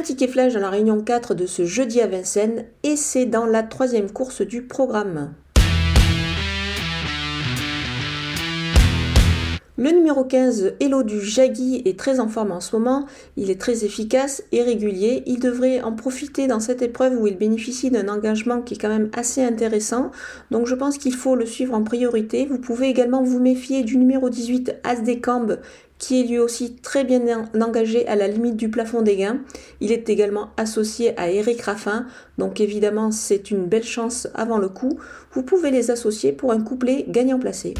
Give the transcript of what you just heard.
un ticket flash dans la réunion 4 de ce jeudi à Vincennes et c'est dans la troisième course du programme. Le numéro 15, Hello du Jagui, est très en forme en ce moment. Il est très efficace et régulier. Il devrait en profiter dans cette épreuve où il bénéficie d'un engagement qui est quand même assez intéressant. Donc je pense qu'il faut le suivre en priorité. Vous pouvez également vous méfier du numéro 18, As qui est lui aussi très bien engagé à la limite du plafond des gains. Il est également associé à Eric Raffin, donc évidemment c'est une belle chance avant le coup. Vous pouvez les associer pour un couplet gagnant placé.